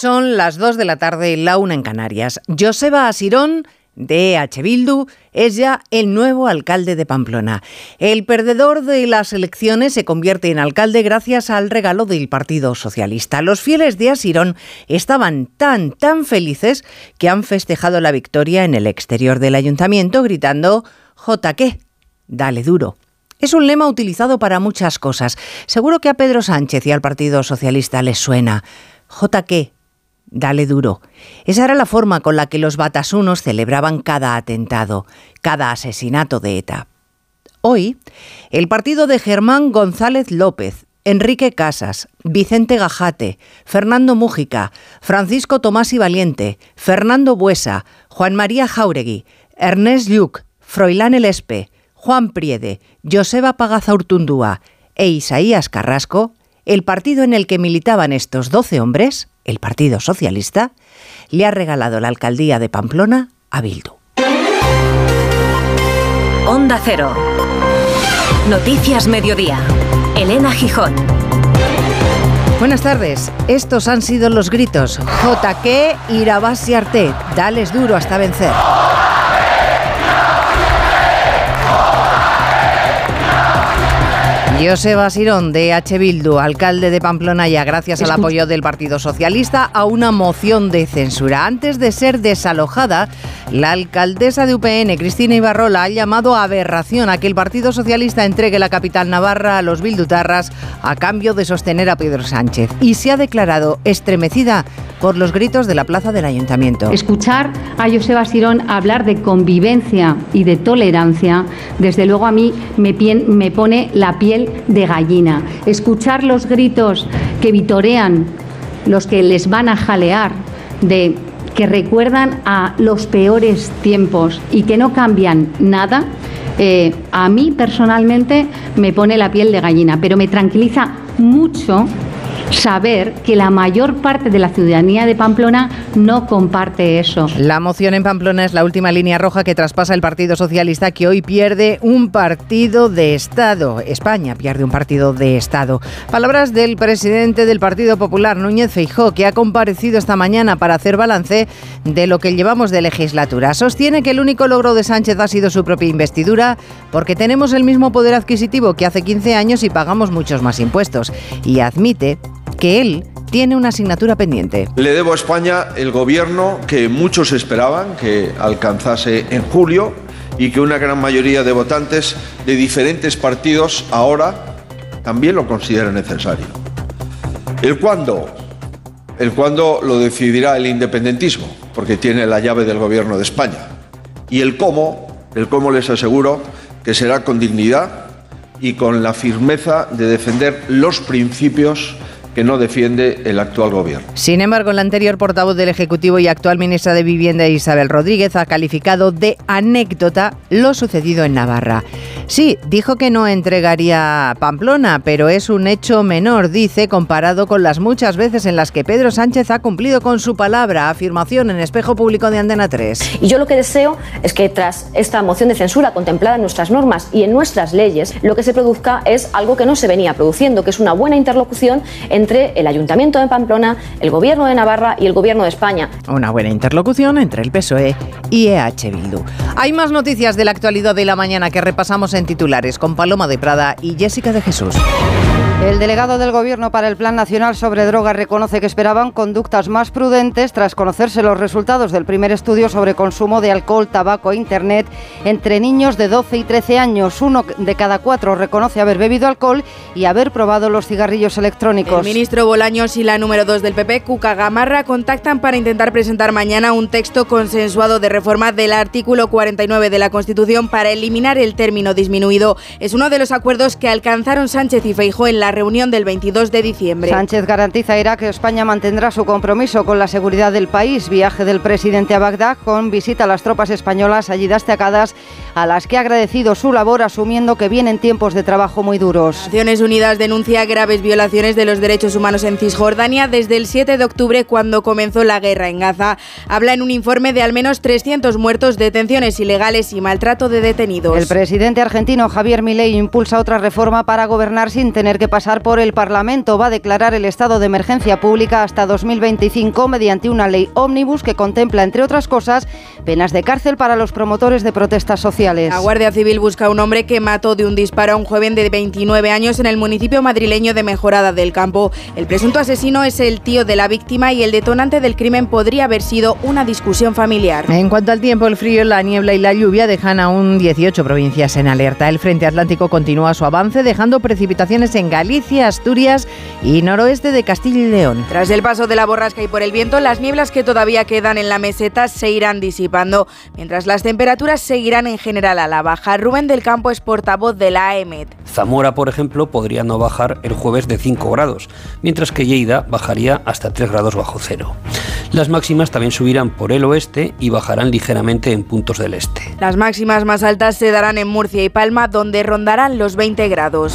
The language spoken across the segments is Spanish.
Son las 2 de la tarde, la una en Canarias. Joseba Asirón, de H. Bildu, es ya el nuevo alcalde de Pamplona. El perdedor de las elecciones se convierte en alcalde gracias al regalo del Partido Socialista. Los fieles de Asirón estaban tan, tan felices que han festejado la victoria en el exterior del ayuntamiento gritando ¿J Dale duro. Es un lema utilizado para muchas cosas. Seguro que a Pedro Sánchez y al Partido Socialista les suena. ¿J Dale duro. Esa era la forma con la que los batasunos celebraban cada atentado, cada asesinato de ETA. Hoy, el partido de Germán González López, Enrique Casas, Vicente Gajate, Fernando Mújica, Francisco Tomás y Valiente, Fernando Buesa, Juan María Jauregui, Ernest Lluc, Froilán Elespe, Juan Priede, Joseba Pagaza Urtundúa e Isaías Carrasco, el partido en el que militaban estos doce hombres, el Partido Socialista, le ha regalado la alcaldía de Pamplona a Bildu. Onda Cero. Noticias Mediodía. Elena Gijón. Buenas tardes. Estos han sido los gritos. JK Irabasi Arte. Dales duro hasta vencer. Joseba Sirón, de H. Bildu, alcalde de Pamplona, ya gracias al apoyo del Partido Socialista a una moción de censura. Antes de ser desalojada, la alcaldesa de UPN, Cristina Ibarrola, ha llamado a aberración a que el Partido Socialista entregue la capital navarra a los bildutarras a cambio de sostener a Pedro Sánchez. Y se ha declarado estremecida por los gritos de la plaza del ayuntamiento. Escuchar a Joseba Sirón hablar de convivencia y de tolerancia, desde luego a mí me, me pone la piel de gallina. Escuchar los gritos que vitorean los que les van a jalear de que recuerdan a los peores tiempos y que no cambian nada, eh, a mí personalmente me pone la piel de gallina, pero me tranquiliza mucho saber que la mayor parte de la ciudadanía de Pamplona no comparte eso. La moción en Pamplona es la última línea roja que traspasa el Partido Socialista que hoy pierde un partido de Estado. España pierde un partido de Estado. Palabras del presidente del Partido Popular, Núñez Feijó, que ha comparecido esta mañana para hacer balance de lo que llevamos de legislatura. Sostiene que el único logro de Sánchez ha sido su propia investidura porque tenemos el mismo poder adquisitivo que hace 15 años y pagamos muchos más impuestos. Y admite que él tiene una asignatura pendiente. Le debo a España el gobierno que muchos esperaban que alcanzase en julio y que una gran mayoría de votantes de diferentes partidos ahora también lo consideran necesario. El cuándo, el cuándo lo decidirá el independentismo, porque tiene la llave del gobierno de España. Y el cómo, el cómo les aseguro que será con dignidad y con la firmeza de defender los principios que no defiende el actual gobierno. Sin embargo, la anterior portavoz del Ejecutivo y actual ministra de Vivienda, Isabel Rodríguez, ha calificado de anécdota lo sucedido en Navarra. Sí, dijo que no entregaría Pamplona, pero es un hecho menor, dice, comparado con las muchas veces en las que Pedro Sánchez ha cumplido con su palabra, afirmación en espejo público de Andena 3. Y yo lo que deseo es que tras esta moción de censura contemplada en nuestras normas y en nuestras leyes, lo que se produzca es algo que no se venía produciendo, que es una buena interlocución entre entre el Ayuntamiento de Pamplona, el Gobierno de Navarra y el Gobierno de España. Una buena interlocución entre el PSOE y EH Bildu. Hay más noticias de la actualidad de la mañana que repasamos en titulares con Paloma de Prada y Jessica de Jesús. El delegado del Gobierno para el Plan Nacional sobre Drogas reconoce que esperaban conductas más prudentes tras conocerse los resultados del primer estudio sobre consumo de alcohol, tabaco e Internet entre niños de 12 y 13 años. Uno de cada cuatro reconoce haber bebido alcohol y haber probado los cigarrillos electrónicos. El ministro Bolaños y la número 2 del PP, Cuca Gamarra, contactan para intentar presentar mañana un texto consensuado de reforma del artículo 49 de la Constitución para eliminar el término disminuido. Es uno de los acuerdos que alcanzaron Sánchez y Feijó en la reunión del 22 de diciembre. Sánchez garantiza irá que España mantendrá su compromiso con la seguridad del país. Viaje del presidente a Bagdad con visita a las tropas españolas allí destacadas a las que ha agradecido su labor asumiendo que vienen tiempos de trabajo muy duros. Naciones Unidas denuncia graves violaciones de los derechos humanos en Cisjordania desde el 7 de octubre cuando comenzó la guerra en Gaza. Habla en un informe de al menos 300 muertos, detenciones ilegales y maltrato de detenidos. El presidente argentino Javier Milei impulsa otra reforma para gobernar sin tener que pasar pasar por el Parlamento. Va a declarar el estado de emergencia pública hasta 2025 mediante una ley ómnibus que contempla, entre otras cosas, penas de cárcel para los promotores de protestas sociales. La Guardia Civil busca a un hombre que mató de un disparo a un joven de 29 años en el municipio madrileño de Mejorada del Campo. El presunto asesino es el tío de la víctima y el detonante del crimen podría haber sido una discusión familiar. En cuanto al tiempo, el frío, la niebla y la lluvia dejan aún 18 provincias en alerta. El frente atlántico continúa su avance, dejando precipitaciones en Galicia, Asturias y noroeste de Castilla y León. Tras el paso de la borrasca y por el viento, las nieblas que todavía quedan en la meseta se irán disipando, mientras las temperaturas seguirán en general a la baja. Rubén del Campo es portavoz de la AEMET. Zamora, por ejemplo, podría no bajar el jueves de 5 grados, mientras que Lleida bajaría hasta 3 grados bajo cero. Las máximas también subirán por el oeste y bajarán ligeramente en puntos del este. Las máximas más altas se darán en Murcia y Palma, donde rondarán los 20 grados.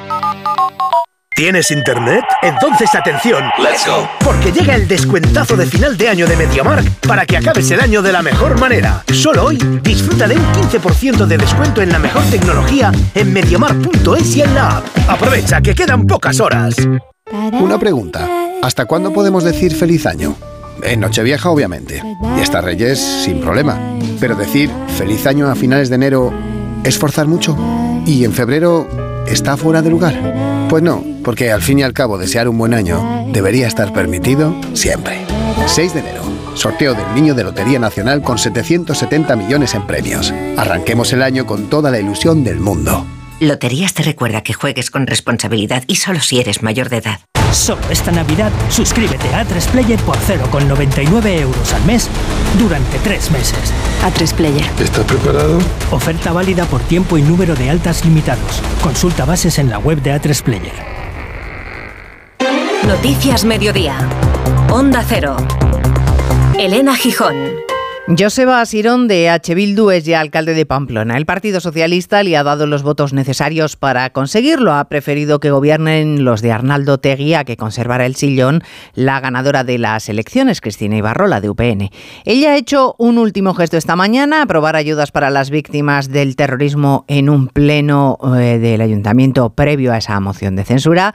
¿Tienes internet? Entonces atención. Let's go. Porque llega el descuentazo de final de año de MediaMark para que acabes el año de la mejor manera. Solo hoy disfruta de un 15% de descuento en la mejor tecnología en MediaMark.es y en la app. Aprovecha que quedan pocas horas. Una pregunta. ¿Hasta cuándo podemos decir feliz año? En Nochevieja, obviamente. Y hasta Reyes, sin problema. Pero decir feliz año a finales de enero es forzar mucho. Y en febrero está fuera de lugar. Pues no, porque al fin y al cabo desear un buen año debería estar permitido siempre. 6 de enero, sorteo del Niño de Lotería Nacional con 770 millones en premios. Arranquemos el año con toda la ilusión del mundo. Loterías te recuerda que juegues con responsabilidad y solo si eres mayor de edad. Solo esta Navidad, suscríbete a A3Player por 0,99 euros al mes durante tres meses. A3 Player. ¿Estás preparado? Oferta válida por tiempo y número de altas limitados. Consulta bases en la web de A3 Player. Noticias Mediodía. Onda Cero. Elena Gijón. Joseba Asirón de H. Bildu es ya alcalde de Pamplona. El Partido Socialista le ha dado los votos necesarios para conseguirlo. Ha preferido que gobiernen los de Arnaldo Teguía, que conservará el sillón, la ganadora de las elecciones, Cristina Ibarrola, de UPN. Ella ha hecho un último gesto esta mañana, aprobar ayudas para las víctimas del terrorismo en un pleno eh, del ayuntamiento previo a esa moción de censura.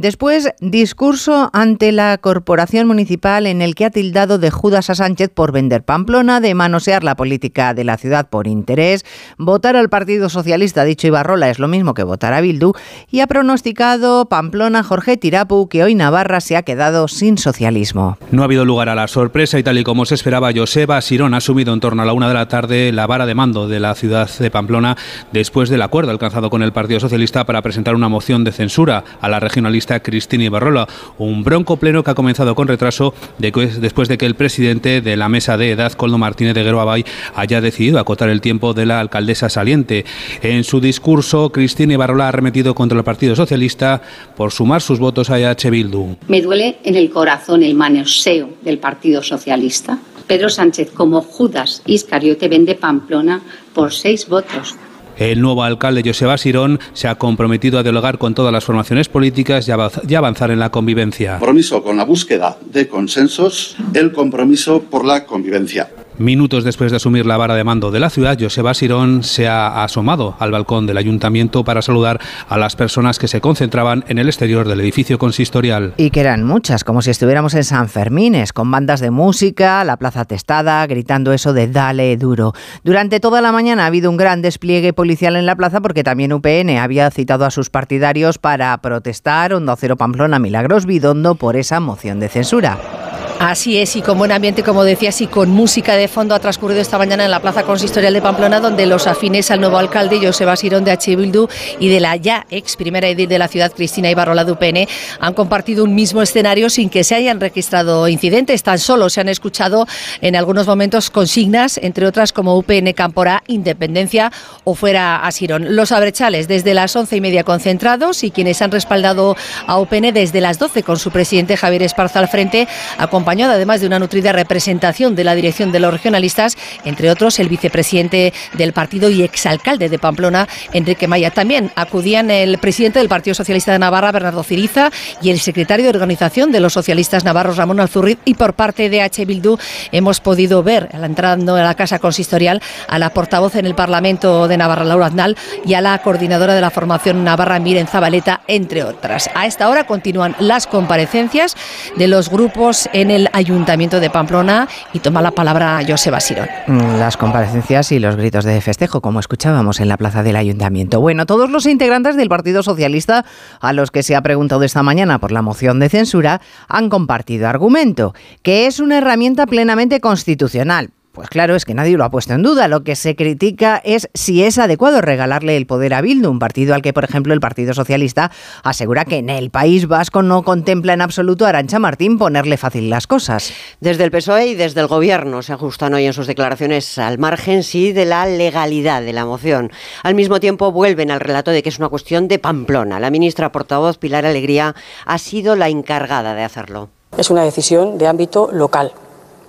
Después, discurso ante la corporación municipal en el que ha tildado de Judas a Sánchez por vender Pamplona, de manosear la política de la ciudad por interés, votar al Partido Socialista, dicho Ibarrola, es lo mismo que votar a Bildu, y ha pronosticado Pamplona Jorge Tirapu que hoy Navarra se ha quedado sin socialismo. No ha habido lugar a la sorpresa y tal y como se esperaba, Joseba Sirón ha subido en torno a la una de la tarde la vara de mando de la ciudad de Pamplona después del acuerdo alcanzado con el Partido Socialista para presentar una moción de censura a la regionalista Cristina Ibarrola. Un bronco pleno que ha comenzado con retraso después de que el presidente de la mesa de edad, Coldo Martínez de Gueroabay, haya decidido acotar el tiempo de la alcaldesa saliente. En su discurso, Cristina Ibarrola ha arremetido contra el Partido Socialista por sumar sus votos a EH Bildu. Me duele en el corazón el manoseo del Partido Socialista. Pedro Sánchez, como Judas Iscariote, vende Pamplona por seis votos. El nuevo alcalde Joseba Sirón se ha comprometido a dialogar con todas las formaciones políticas y avanzar en la convivencia. Compromiso con la búsqueda de consensos, el compromiso por la convivencia. Minutos después de asumir la vara de mando de la ciudad, Joseba Sirón se ha asomado al balcón del ayuntamiento para saludar a las personas que se concentraban en el exterior del edificio consistorial. Y que eran muchas, como si estuviéramos en San Fermines, con bandas de música, la plaza testada, gritando eso de dale duro. Durante toda la mañana ha habido un gran despliegue policial en la plaza porque también UPN había citado a sus partidarios para protestar Onda Cero Pamplona Milagros Bidondo por esa moción de censura. Así es, y con buen ambiente, como decías, y con música de fondo ha transcurrido esta mañana en la Plaza Consistorial de Pamplona, donde los afines al nuevo alcalde, Joseba Sirón de H. Y de la ya ex primera edil de la ciudad, Cristina Ibarrola de han compartido un mismo escenario sin que se hayan registrado incidentes. Tan solo se han escuchado en algunos momentos consignas, entre otras como UPN Camporá, Independencia o fuera a Sirón. Los abrechales desde las once y media concentrados y quienes han respaldado a UPN desde las doce con su presidente Javier Esparza al frente, acompañado además de una nutrida representación de la dirección de los regionalistas, entre otros el vicepresidente del partido y exalcalde de Pamplona, Enrique Maya. También acudían el presidente del Partido Socialista de Navarra, Bernardo Ciriza, y el secretario de organización de los socialistas navarros, Ramón Alzurriz, y por parte de H. Bildu hemos podido ver, entrando a la casa consistorial, a la portavoz en el Parlamento de Navarra, Laura Aznal, y a la coordinadora de la formación Navarra, Miren Zabaleta, entre otras. A esta hora continúan las comparecencias de los grupos en el Ayuntamiento de Pamplona y toma la palabra Joseba Sirón. Mm, las comparecencias y los gritos de festejo, como escuchábamos en la plaza del Ayuntamiento. Bueno, todos los integrantes del Partido Socialista, a los que se ha preguntado esta mañana por la moción de censura, han compartido argumento, que es una herramienta plenamente constitucional pues claro, es que nadie lo ha puesto en duda. Lo que se critica es si es adecuado regalarle el poder a Bildu, un partido al que, por ejemplo, el Partido Socialista asegura que en el País Vasco no contempla en absoluto a Arancha Martín ponerle fácil las cosas. Desde el PSOE y desde el Gobierno se ajustan hoy en sus declaraciones al margen, sí, de la legalidad de la moción. Al mismo tiempo vuelven al relato de que es una cuestión de Pamplona. La ministra portavoz Pilar Alegría ha sido la encargada de hacerlo. Es una decisión de ámbito local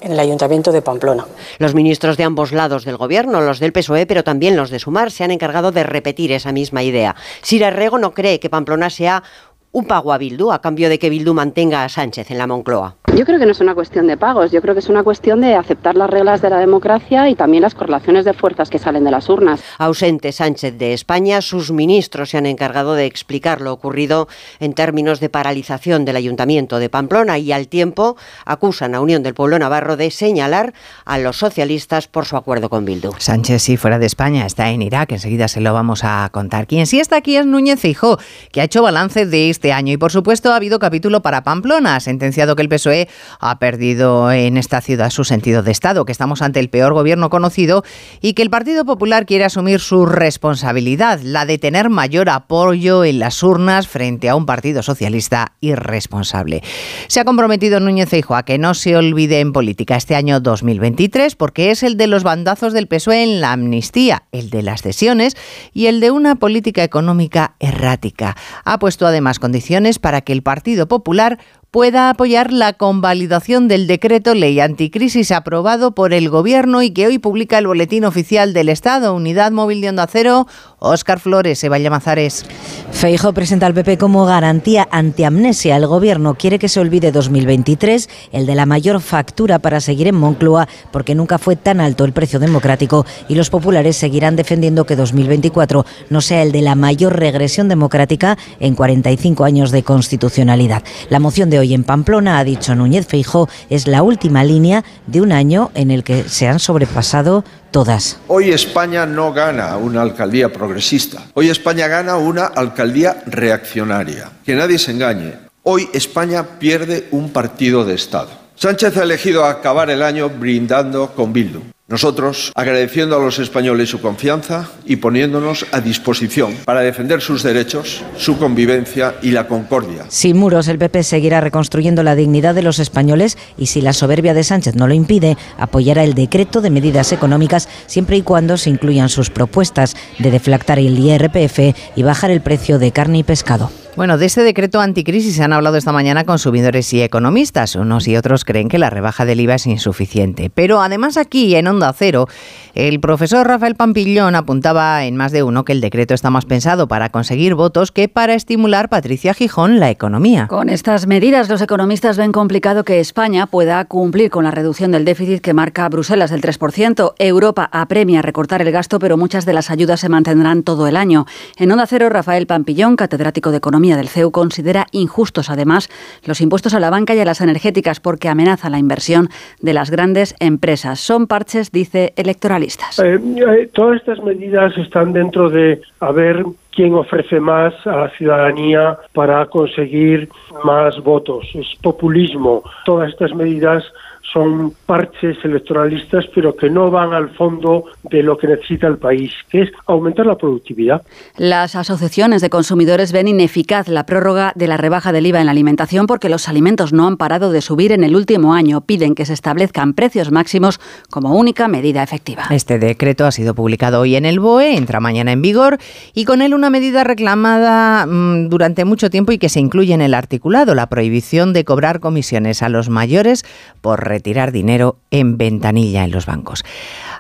en el Ayuntamiento de Pamplona. Los ministros de ambos lados del Gobierno, los del PSOE, pero también los de Sumar, se han encargado de repetir esa misma idea. Sira Rego no cree que Pamplona sea un pago a Bildu a cambio de que Bildu mantenga a Sánchez en la Moncloa? Yo creo que no es una cuestión de pagos, yo creo que es una cuestión de aceptar las reglas de la democracia y también las correlaciones de fuerzas que salen de las urnas. Ausente Sánchez de España, sus ministros se han encargado de explicar lo ocurrido en términos de paralización del Ayuntamiento de Pamplona y al tiempo acusan a Unión del Pueblo Navarro de señalar a los socialistas por su acuerdo con Bildu. Sánchez, sí, fuera de España, está en Irak, enseguida se lo vamos a contar. Quien sí está aquí es Núñez Feijóo, que ha hecho balance de este año. Y por supuesto ha habido capítulo para Pamplona. Ha sentenciado que el PSOE ha perdido en esta ciudad su sentido de Estado, que estamos ante el peor gobierno conocido y que el Partido Popular quiere asumir su responsabilidad, la de tener mayor apoyo en las urnas frente a un Partido Socialista irresponsable. Se ha comprometido Núñez Feijóo a que no se olvide en política este año 2023 porque es el de los bandazos del PSOE en la amnistía, el de las cesiones y el de una política económica errática. Ha puesto además condiciones para que el Partido Popular pueda apoyar la convalidación del decreto ley anticrisis aprobado por el Gobierno y que hoy publica el Boletín Oficial del Estado. Unidad Móvil de Onda Cero, Óscar Flores, Eva Llamazares. Feijo presenta al PP como garantía antiamnesia. El Gobierno quiere que se olvide 2023, el de la mayor factura para seguir en Moncloa, porque nunca fue tan alto el precio democrático y los populares seguirán defendiendo que 2024 no sea el de la mayor regresión democrática en 45 años de constitucionalidad. La moción de hoy en Pamplona, ha dicho Núñez Feijó, es la última línea de un año en el que se han sobrepasado todas. Hoy España no gana una alcaldía progresista. Hoy España gana una alcaldía reaccionaria. Que nadie se engañe. Hoy España pierde un partido de Estado. Sánchez ha elegido acabar el año brindando con Bildu. Nosotros, agradeciendo a los españoles su confianza y poniéndonos a disposición para defender sus derechos, su convivencia y la concordia. Sin muros, el PP seguirá reconstruyendo la dignidad de los españoles y si la soberbia de Sánchez no lo impide, apoyará el decreto de medidas económicas siempre y cuando se incluyan sus propuestas de deflactar el IRPF y bajar el precio de carne y pescado. Bueno, de este decreto anticrisis se han hablado esta mañana consumidores y economistas. Unos y otros creen que la rebaja del IVA es insuficiente. Pero además aquí, en Onda Cero, el profesor Rafael Pampillón apuntaba en más de uno que el decreto está más pensado para conseguir votos que para estimular, Patricia Gijón, la economía. Con estas medidas, los economistas ven complicado que España pueda cumplir con la reducción del déficit que marca Bruselas del 3%. Europa apremia recortar el gasto, pero muchas de las ayudas se mantendrán todo el año. En Onda Cero, Rafael Pampillón, catedrático de Economía del CEU, considera injustos además los impuestos a la banca y a las energéticas porque amenaza la inversión de las grandes empresas. Son parches, dice, electoralistas. Eh, eh, todas estas medidas están dentro de a ver quién ofrece más a la ciudadanía para conseguir más votos. Es populismo. Todas estas medidas son parches electoralistas, pero que no van al fondo de lo que necesita el país, que es aumentar la productividad. Las asociaciones de consumidores ven ineficaz la prórroga de la rebaja del IVA en la alimentación porque los alimentos no han parado de subir en el último año. Piden que se establezcan precios máximos como única medida efectiva. Este decreto ha sido publicado hoy en el BOE, entra mañana en vigor y con él una medida reclamada mmm, durante mucho tiempo y que se incluye en el articulado, la prohibición de cobrar comisiones a los mayores por retirar dinero en ventanilla en los bancos.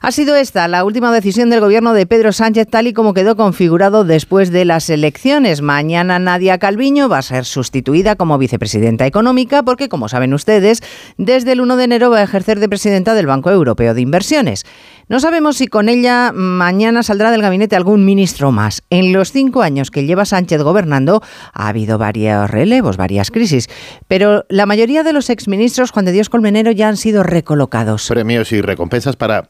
Ha sido esta la última decisión del gobierno de Pedro Sánchez tal y como quedó configurado después de las elecciones. Mañana Nadia Calviño va a ser sustituida como vicepresidenta económica porque, como saben ustedes, desde el 1 de enero va a ejercer de presidenta del Banco Europeo de Inversiones. No sabemos si con ella mañana saldrá del gabinete algún ministro más. En los cinco años que lleva Sánchez gobernando ha habido varios relevos, varias crisis, pero la mayoría de los exministros Juan de Dios Colmenero ya han sido recolocados. Premios y recompensas para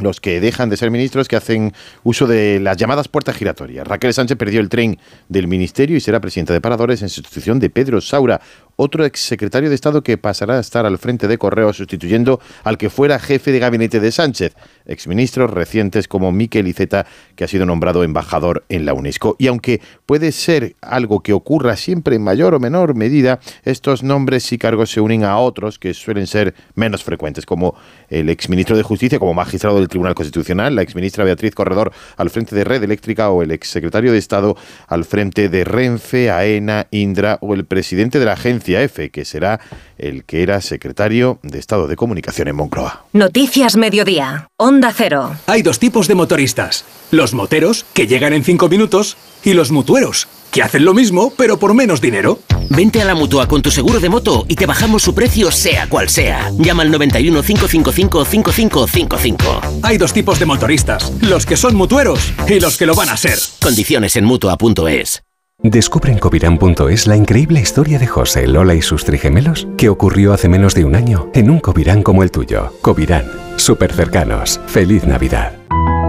los que dejan de ser ministros que hacen uso de las llamadas puertas giratorias. Raquel Sánchez perdió el tren del ministerio y será presidenta de Paradores en sustitución de Pedro Saura, otro exsecretario de Estado que pasará a estar al frente de Correos sustituyendo al que fuera jefe de gabinete de Sánchez, exministros recientes como Miquel Iceta, que ha sido nombrado embajador en la UNESCO. Y aunque puede ser algo que ocurra siempre en mayor o menor medida, estos nombres y cargos se unen a otros que suelen ser menos frecuentes, como el exministro de Justicia como magistrado del Tribunal Constitucional, la exministra Beatriz Corredor al frente de Red Eléctrica o el exsecretario de Estado al frente de Renfe, AENA, Indra o el presidente de la agencia F, que será el que era secretario de Estado de Comunicación en Moncloa. Noticias Mediodía. Onda Cero. Hay dos tipos de motoristas. Los moteros, que llegan en cinco minutos, y los mutueros, que hacen lo mismo, pero por menos dinero. Vente a la mutua con tu seguro de moto y te bajamos su precio, sea cual sea. Llama al 91 555 5555. Hay dos tipos de motoristas: los que son mutueros y los que lo van a ser. Condiciones en mutua.es. Descubre en covirán.es la increíble historia de José, Lola y sus trigemelos que ocurrió hace menos de un año en un Covirán como el tuyo. Covirán, súper cercanos. Feliz Navidad.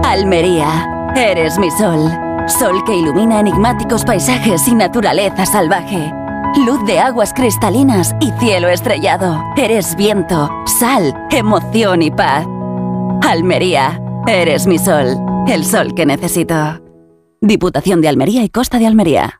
Almería, eres mi sol. Sol que ilumina enigmáticos paisajes y naturaleza salvaje. Luz de aguas cristalinas y cielo estrellado. Eres viento, sal, emoción y paz. Almería, eres mi sol. El sol que necesito. Diputación de Almería y Costa de Almería.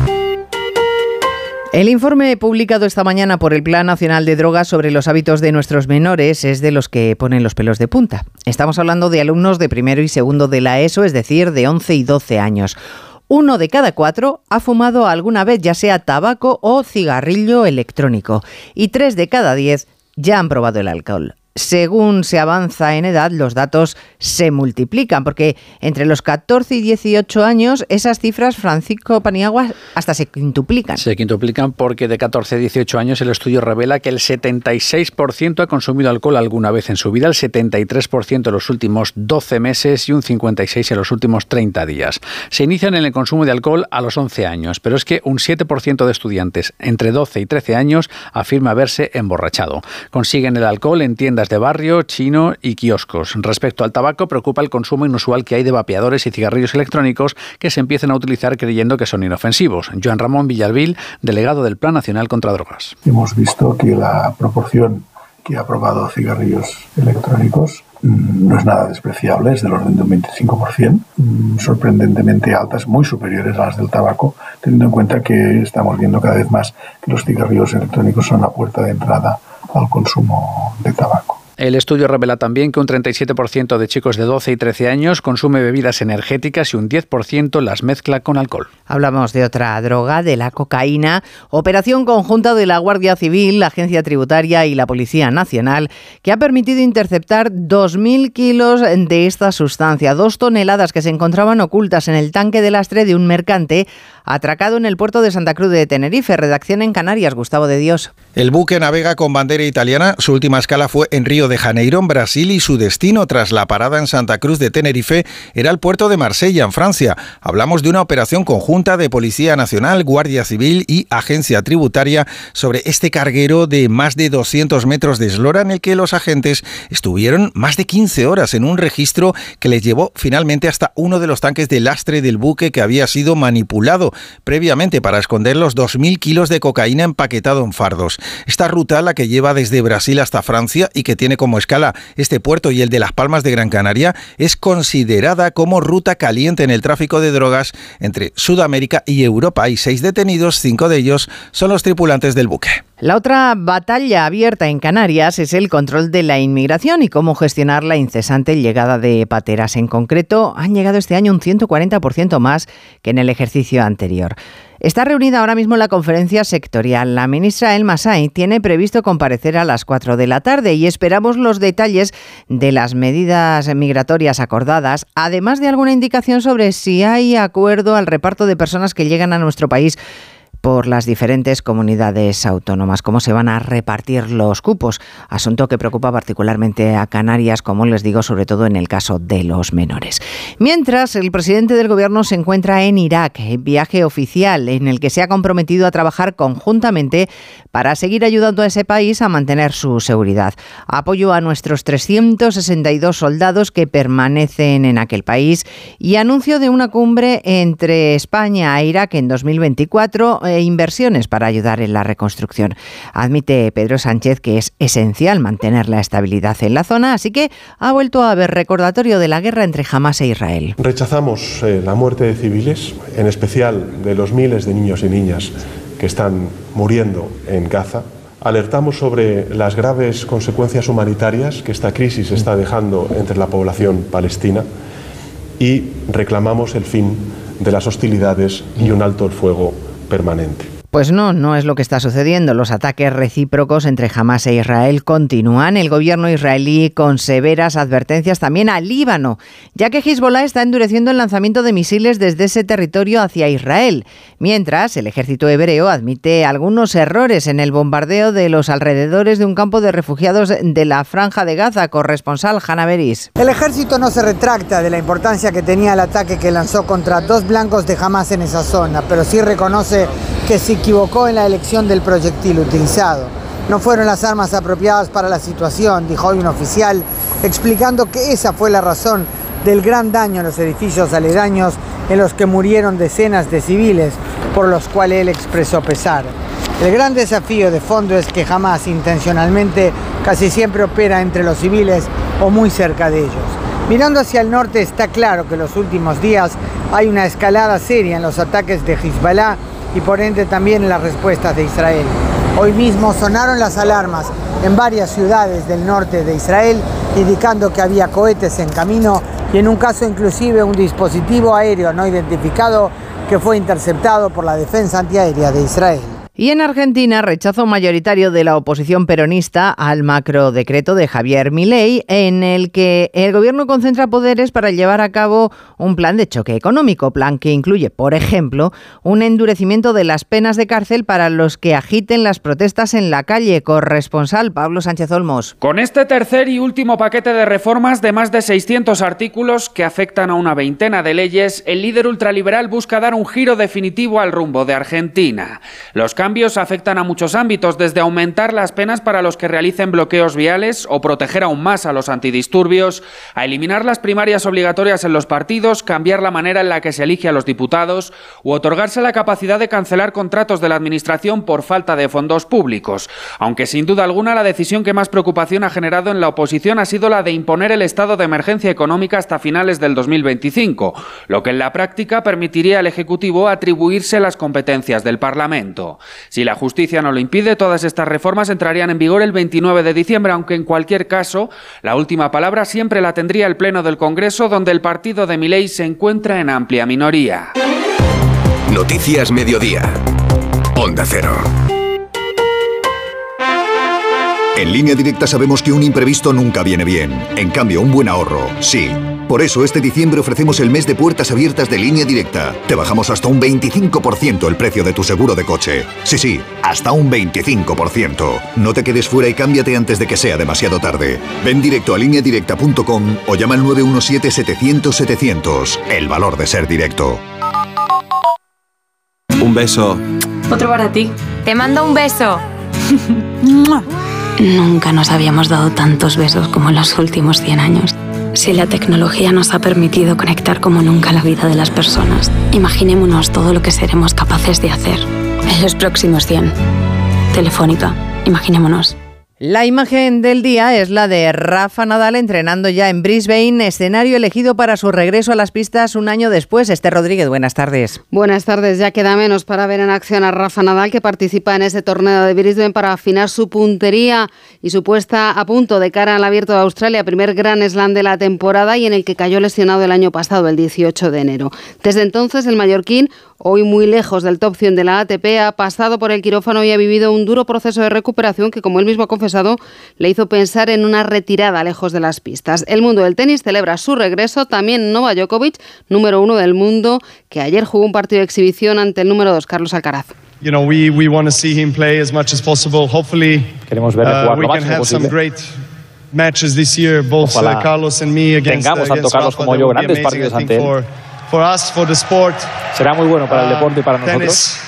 El informe publicado esta mañana por el Plan Nacional de Drogas sobre los hábitos de nuestros menores es de los que ponen los pelos de punta. Estamos hablando de alumnos de primero y segundo de la ESO, es decir, de 11 y 12 años. Uno de cada cuatro ha fumado alguna vez ya sea tabaco o cigarrillo electrónico y tres de cada diez ya han probado el alcohol según se avanza en edad, los datos se multiplican, porque entre los 14 y 18 años esas cifras, Francisco Paniagua, hasta se quintuplican. Se quintuplican porque de 14 a 18 años el estudio revela que el 76% ha consumido alcohol alguna vez en su vida, el 73% en los últimos 12 meses y un 56% en los últimos 30 días. Se inician en el consumo de alcohol a los 11 años, pero es que un 7% de estudiantes entre 12 y 13 años afirma haberse emborrachado. Consiguen el alcohol en tiendas de barrio, chino y kioscos. Respecto al tabaco, preocupa el consumo inusual que hay de vapeadores y cigarrillos electrónicos que se empiezan a utilizar creyendo que son inofensivos. Joan Ramón Villalbil, delegado del Plan Nacional contra Drogas. Hemos visto que la proporción que ha probado cigarrillos electrónicos no es nada despreciable, es del orden de un 25%, sorprendentemente altas, muy superiores a las del tabaco, teniendo en cuenta que estamos viendo cada vez más que los cigarrillos electrónicos son la puerta de entrada al consumo de tabaco. El estudio revela también que un 37% de chicos de 12 y 13 años consume bebidas energéticas y un 10% las mezcla con alcohol. Hablamos de otra droga, de la cocaína, operación conjunta de la Guardia Civil, la Agencia Tributaria y la Policía Nacional, que ha permitido interceptar 2.000 kilos de esta sustancia, dos toneladas que se encontraban ocultas en el tanque de lastre de un mercante atracado en el puerto de Santa Cruz de Tenerife. Redacción en Canarias, Gustavo de Dios. El buque navega con bandera italiana. Su última escala fue en Río de Janeiro, en Brasil, y su destino, tras la parada en Santa Cruz de Tenerife, era el puerto de Marsella, en Francia. Hablamos de una operación conjunta de Policía Nacional, Guardia Civil y Agencia Tributaria sobre este carguero de más de 200 metros de eslora en el que los agentes estuvieron más de 15 horas en un registro que les llevó finalmente hasta uno de los tanques de lastre del buque que había sido manipulado previamente para esconder los 2.000 kilos de cocaína empaquetado en fardos. Esta ruta, la que lleva desde Brasil hasta Francia y que tiene como escala este puerto y el de Las Palmas de Gran Canaria, es considerada como ruta caliente en el tráfico de drogas entre Sudamérica y Europa. Hay seis detenidos, cinco de ellos son los tripulantes del buque. La otra batalla abierta en Canarias es el control de la inmigración y cómo gestionar la incesante llegada de pateras. En concreto, han llegado este año un 140% más que en el ejercicio anterior. Está reunida ahora mismo la conferencia sectorial. La ministra El Masai tiene previsto comparecer a las 4 de la tarde y esperamos los detalles de las medidas migratorias acordadas, además de alguna indicación sobre si hay acuerdo al reparto de personas que llegan a nuestro país por las diferentes comunidades autónomas, cómo se van a repartir los cupos, asunto que preocupa particularmente a Canarias, como les digo, sobre todo en el caso de los menores. Mientras, el presidente del gobierno se encuentra en Irak, viaje oficial, en el que se ha comprometido a trabajar conjuntamente para seguir ayudando a ese país a mantener su seguridad. Apoyo a nuestros 362 soldados que permanecen en aquel país y anuncio de una cumbre entre España e Irak en 2024 e inversiones para ayudar en la reconstrucción. Admite Pedro Sánchez que es esencial mantener la estabilidad en la zona, así que ha vuelto a haber recordatorio de la guerra entre Hamas e Israel. Rechazamos eh, la muerte de civiles, en especial de los miles de niños y niñas que están muriendo en Gaza. Alertamos sobre las graves consecuencias humanitarias que esta crisis está dejando entre la población palestina y reclamamos el fin de las hostilidades y un alto el fuego permanente. Pues no, no es lo que está sucediendo. Los ataques recíprocos entre Hamas e Israel continúan. El gobierno israelí con severas advertencias también al Líbano, ya que Hezbollah está endureciendo el lanzamiento de misiles desde ese territorio hacia Israel. Mientras, el ejército hebreo admite algunos errores en el bombardeo de los alrededores de un campo de refugiados de la Franja de Gaza. Corresponsal Hanna Beris. El ejército no se retracta de la importancia que tenía el ataque que lanzó contra dos blancos de Hamas en esa zona, pero sí reconoce que si equivocó en la elección del proyectil utilizado. No fueron las armas apropiadas para la situación, dijo hoy un oficial, explicando que esa fue la razón del gran daño en los edificios aledaños en los que murieron decenas de civiles, por los cuales él expresó pesar. El gran desafío de fondo es que jamás intencionalmente casi siempre opera entre los civiles o muy cerca de ellos. Mirando hacia el norte está claro que en los últimos días hay una escalada seria en los ataques de Hezbollah y por ende también las respuestas de Israel. Hoy mismo sonaron las alarmas en varias ciudades del norte de Israel indicando que había cohetes en camino y en un caso inclusive un dispositivo aéreo no identificado que fue interceptado por la defensa antiaérea de Israel. Y en Argentina, rechazo mayoritario de la oposición peronista al macrodecreto de Javier Milei, en el que el gobierno concentra poderes para llevar a cabo un plan de choque económico, plan que incluye, por ejemplo, un endurecimiento de las penas de cárcel para los que agiten las protestas en la calle. Corresponsal Pablo Sánchez Olmos. Con este tercer y último paquete de reformas de más de 600 artículos que afectan a una veintena de leyes, el líder ultraliberal busca dar un giro definitivo al rumbo de Argentina. Los afectan a muchos ámbitos, desde aumentar las penas para los que realicen bloqueos viales o proteger aún más a los antidisturbios, a eliminar las primarias obligatorias en los partidos, cambiar la manera en la que se elige a los diputados u otorgarse la capacidad de cancelar contratos de la Administración por falta de fondos públicos. Aunque sin duda alguna la decisión que más preocupación ha generado en la oposición ha sido la de imponer el estado de emergencia económica hasta finales del 2025, lo que en la práctica permitiría al Ejecutivo atribuirse las competencias del Parlamento. Si la justicia no lo impide, todas estas reformas entrarían en vigor el 29 de diciembre, aunque en cualquier caso, la última palabra siempre la tendría el Pleno del Congreso, donde el partido de Milei se encuentra en amplia minoría. Noticias Mediodía. Onda Cero. En línea directa sabemos que un imprevisto nunca viene bien. En cambio, un buen ahorro, sí. Por eso este diciembre ofrecemos el mes de puertas abiertas de línea directa. Te bajamos hasta un 25% el precio de tu seguro de coche. Sí, sí, hasta un 25%. No te quedes fuera y cámbiate antes de que sea demasiado tarde. Ven directo a lineadirecta.com o llama al 917-700-700. El valor de ser directo. Un beso. Otro para ti. Te mando un beso. Nunca nos habíamos dado tantos besos como en los últimos 100 años. Si la tecnología nos ha permitido conectar como nunca la vida de las personas, imaginémonos todo lo que seremos capaces de hacer en los próximos 100. Telefónica, imaginémonos. La imagen del día es la de Rafa Nadal entrenando ya en Brisbane, escenario elegido para su regreso a las pistas un año después. Este Rodríguez, buenas tardes. Buenas tardes, ya queda menos para ver en acción a Rafa Nadal que participa en ese torneo de Brisbane para afinar su puntería y su puesta a punto de cara al Abierto de Australia, primer gran slam de la temporada y en el que cayó lesionado el año pasado, el 18 de enero. Desde entonces el mallorquín hoy muy lejos del top 100 de la ATP, ha pasado por el quirófano y ha vivido un duro proceso de recuperación que, como él mismo ha confesado, le hizo pensar en una retirada lejos de las pistas. El mundo del tenis celebra su regreso, también Nova Djokovic, número uno del mundo, que ayer jugó un partido de exhibición ante el número dos, Carlos Alcaraz. You know, we, we want to see him play as much as possible. Hopefully, Queremos verle uh, jugar we lo can máximo have some posible. great matches this year, both uh, Ojalá Carlos and me against, tengamos uh, tanto Carlos Rafa. como yo grandes partidos ante él. For, us, for the sport. Será muy bueno para el Uh, deporte y para nosotros. tennis.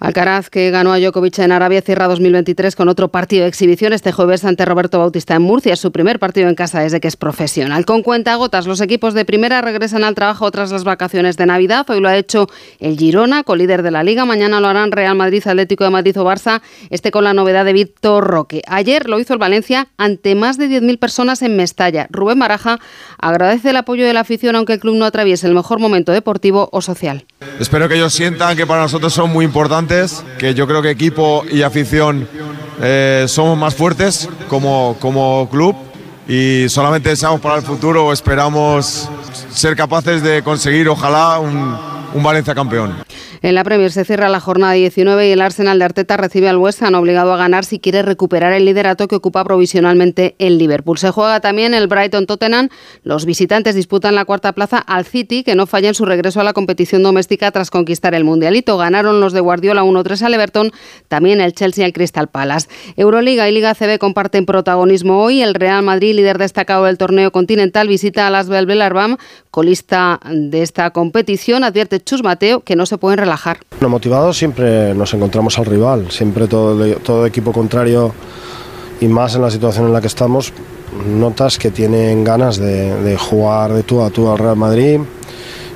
Alcaraz, que ganó a Djokovic en Arabia, cierra 2023 con otro partido de exhibición este jueves ante Roberto Bautista en Murcia. Es su primer partido en casa desde que es profesional. Con cuenta gotas, los equipos de primera regresan al trabajo tras las vacaciones de Navidad. Hoy lo ha hecho el Girona, colíder de la Liga. Mañana lo harán Real Madrid, Atlético de Madrid o Barça. Este con la novedad de Víctor Roque. Ayer lo hizo el Valencia ante más de 10.000 personas en Mestalla. Rubén Baraja agradece el apoyo de la afición, aunque el club no atraviese el mejor momento deportivo o social. Espero que ellos sientan que para nosotros son muy importantes, que yo creo que equipo y afición eh, somos más fuertes como, como club y solamente deseamos para el futuro, esperamos ser capaces de conseguir ojalá un, un Valencia campeón. En la Premier se cierra la jornada 19 y el Arsenal de Arteta recibe al West Ham obligado a ganar si quiere recuperar el liderato que ocupa provisionalmente el Liverpool. Se juega también el Brighton Tottenham. Los visitantes disputan la cuarta plaza al City, que no falla en su regreso a la competición doméstica tras conquistar el Mundialito. Ganaron los de Guardiola 1-3 al Everton, también el Chelsea al Crystal Palace. Euroliga y Liga CB comparten protagonismo hoy. El Real Madrid, líder destacado del torneo continental, visita a las Belbelarbam, colista de esta competición. Advierte Chus Mateo que no se pueden relajar. Bueno, motivados siempre nos encontramos al rival, siempre todo, todo equipo contrario y más en la situación en la que estamos, notas que tienen ganas de, de jugar de tú a tú al Real Madrid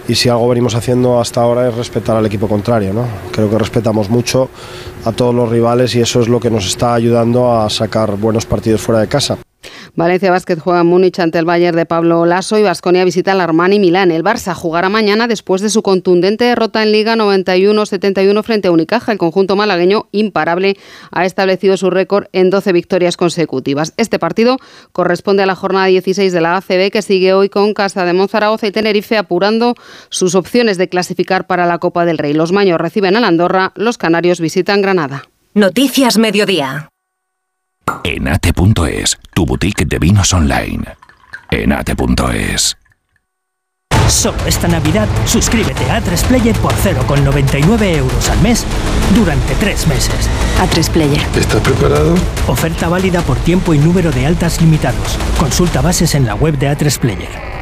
y si algo venimos haciendo hasta ahora es respetar al equipo contrario. ¿no? Creo que respetamos mucho a todos los rivales y eso es lo que nos está ayudando a sacar buenos partidos fuera de casa. Valencia Basket juega en Múnich ante el Bayern de Pablo Lasso y Vasconia visita al Armani Milán. El Barça jugará mañana después de su contundente derrota en Liga 91-71 frente a Unicaja. El conjunto malagueño, imparable, ha establecido su récord en 12 victorias consecutivas. Este partido corresponde a la jornada 16 de la ACB que sigue hoy con Casa de Monzaragoza y Tenerife apurando sus opciones de clasificar para la Copa del Rey. Los maños reciben a la Andorra, los canarios visitan Granada. Noticias Mediodía. Enate.es, tu boutique de vinos online. Enate.es. Solo esta Navidad, suscríbete a A3Player por 0,99 euros al mes durante tres meses. A3Player. ¿Estás preparado? Oferta válida por tiempo y número de altas limitados. Consulta bases en la web de A3Player.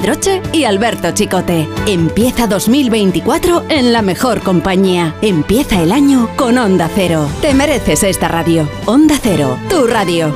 Y Alberto Chicote. Empieza 2024 en la mejor compañía. Empieza el año con Onda Cero. Te mereces esta radio. Onda Cero, tu radio.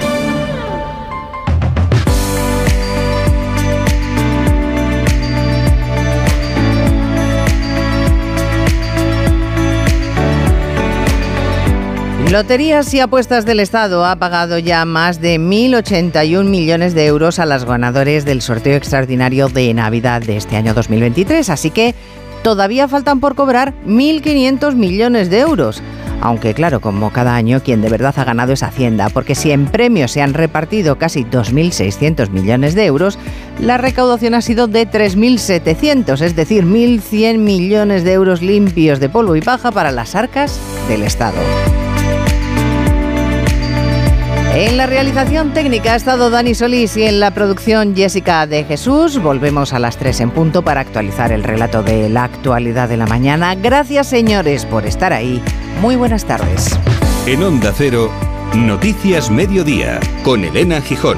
Loterías y Apuestas del Estado ha pagado ya más de 1.081 millones de euros a los ganadores del sorteo extraordinario de Navidad de este año 2023, así que todavía faltan por cobrar 1.500 millones de euros. Aunque claro, como cada año, quien de verdad ha ganado es Hacienda, porque si en premios se han repartido casi 2.600 millones de euros, la recaudación ha sido de 3.700, es decir, 1.100 millones de euros limpios de polvo y paja para las arcas del Estado. En la realización técnica ha estado Dani Solís y en la producción Jessica de Jesús. Volvemos a las 3 en punto para actualizar el relato de la actualidad de la mañana. Gracias señores por estar ahí. Muy buenas tardes. En Onda Cero, Noticias Mediodía, con Elena Gijón.